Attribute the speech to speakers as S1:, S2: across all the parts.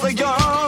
S1: But she wants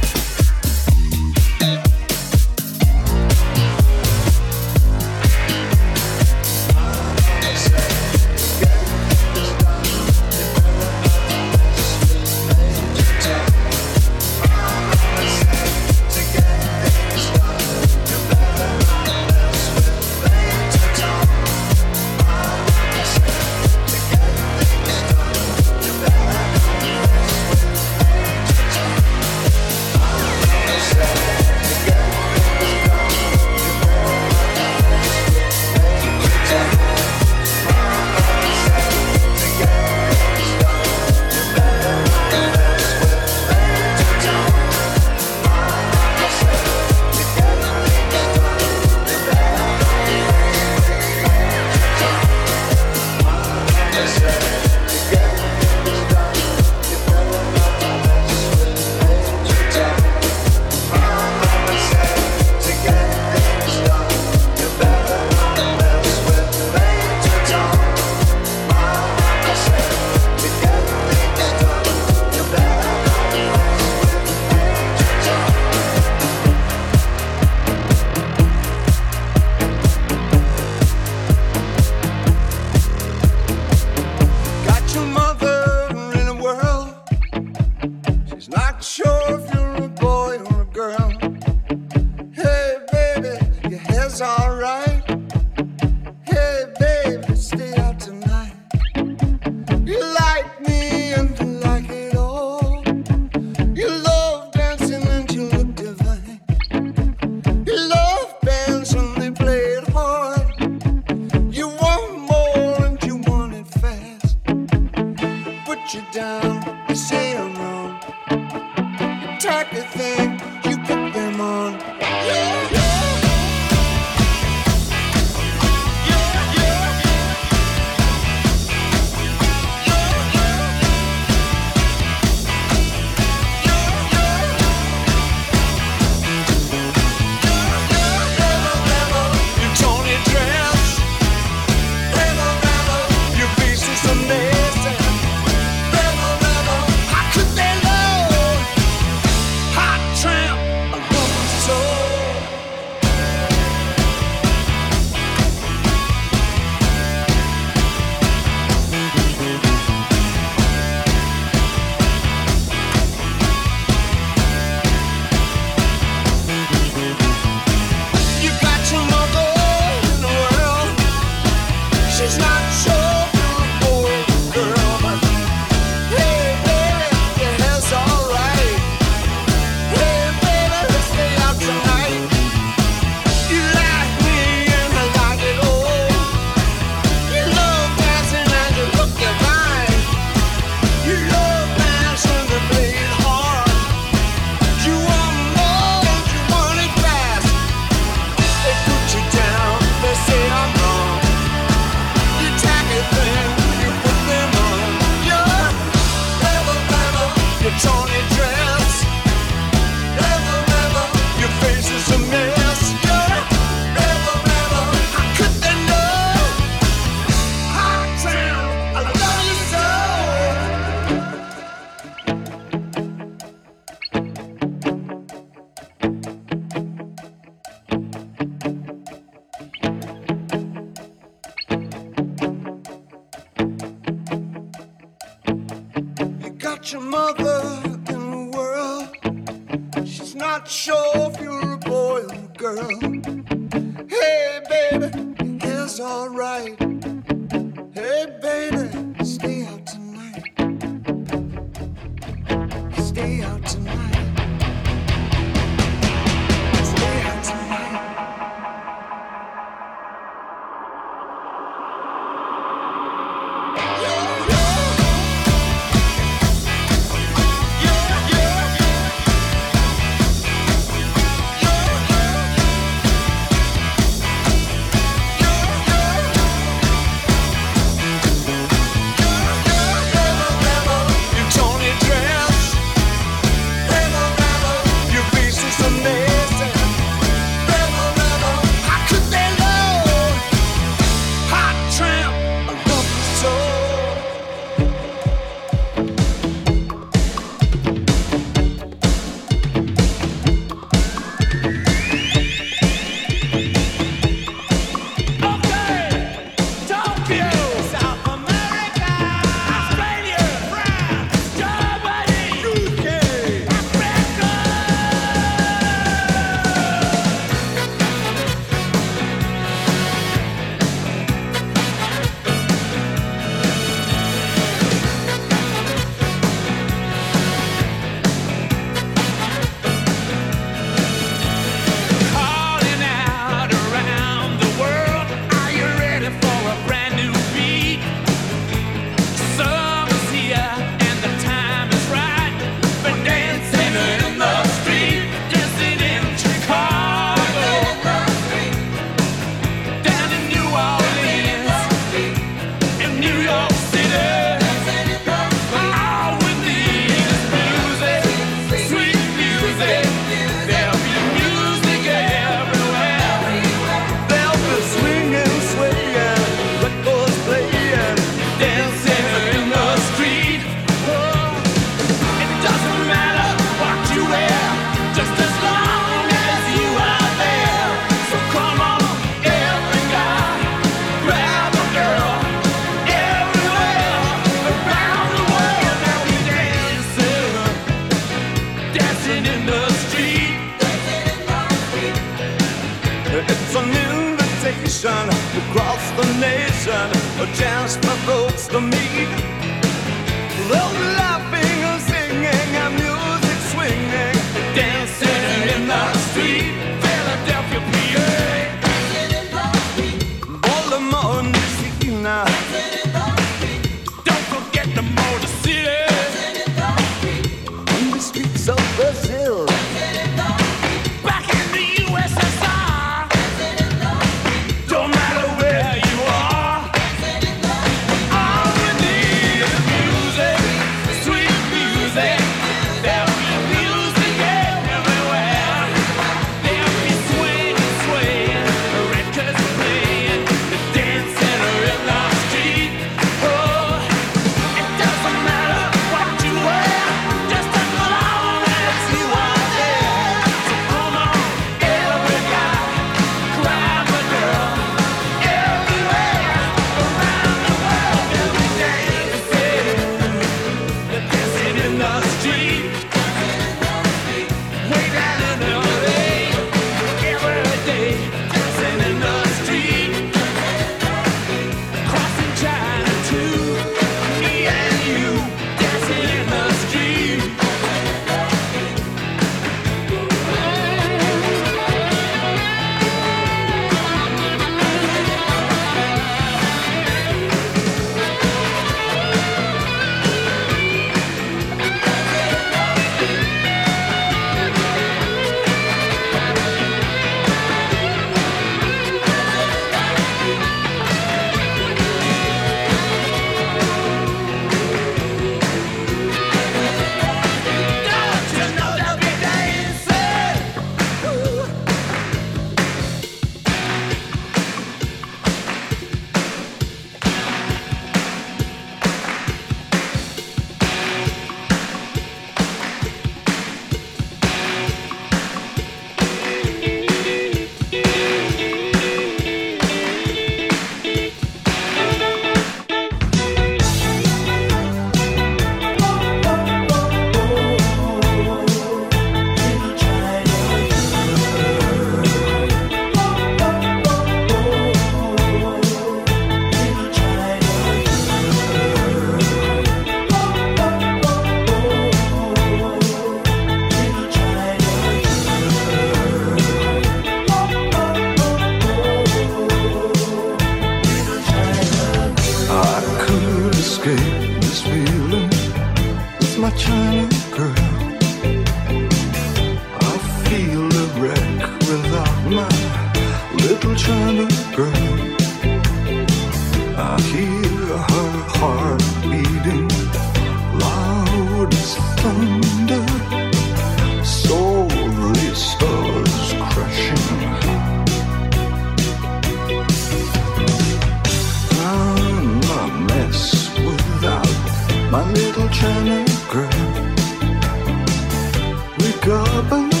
S2: Cả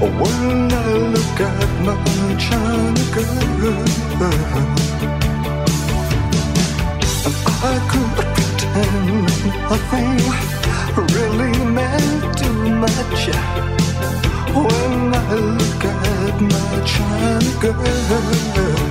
S2: When I
S1: look at my China girl, and I could pretend nothing really meant too much. When I look at my China girl.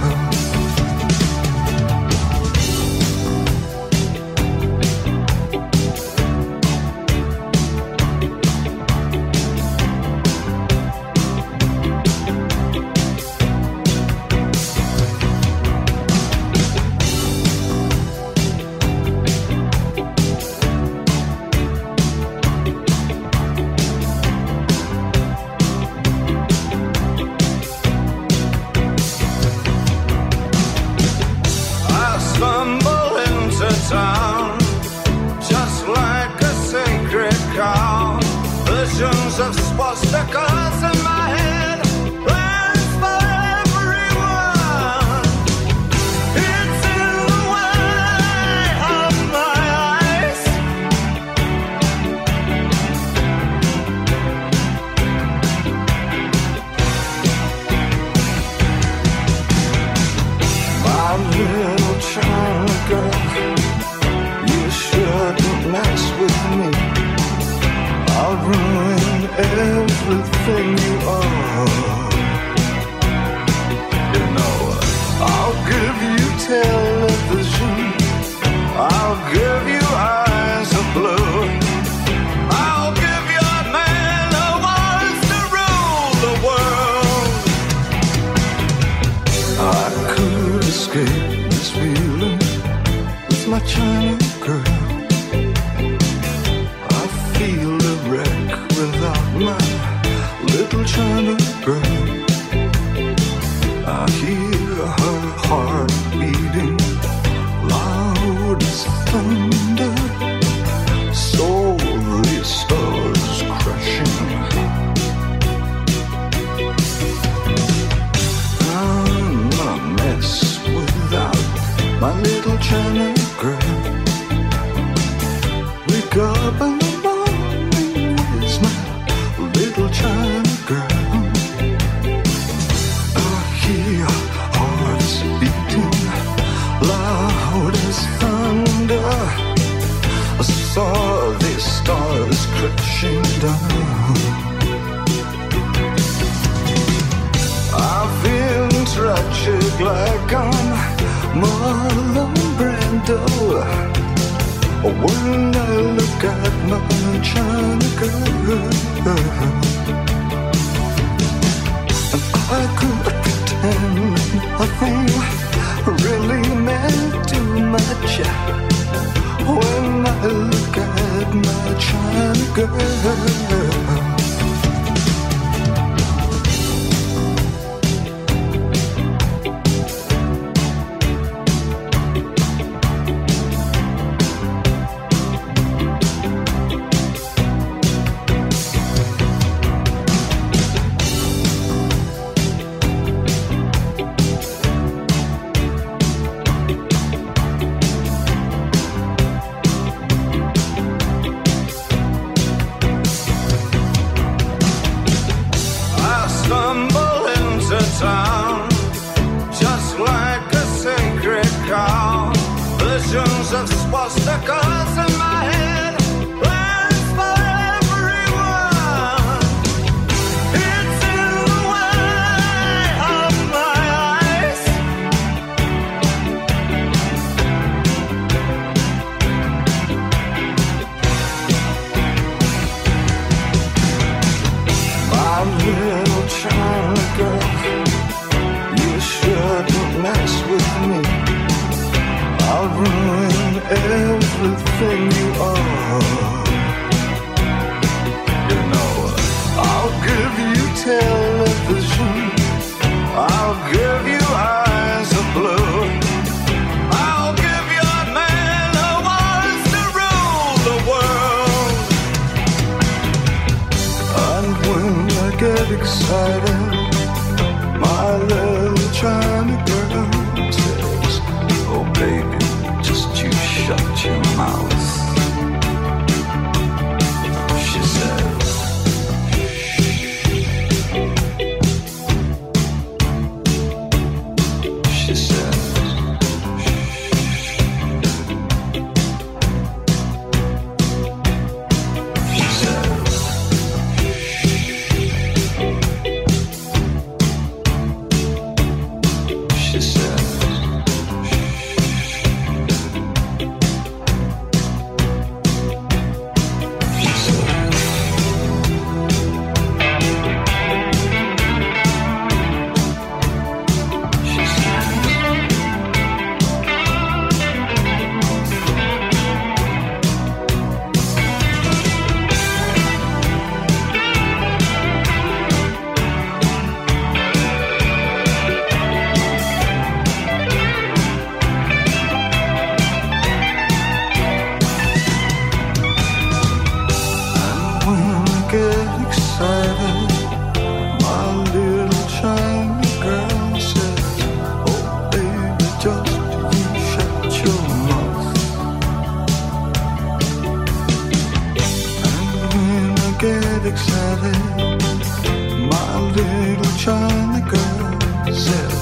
S1: escape this feeling with my China girl. I feel a wreck without my little China girl. I hear her heart beating loud as thunder. Pang When I look at my China girl, I could pretend nothing really meant too much. When I look at my China girl. Get excited, my little China girl says,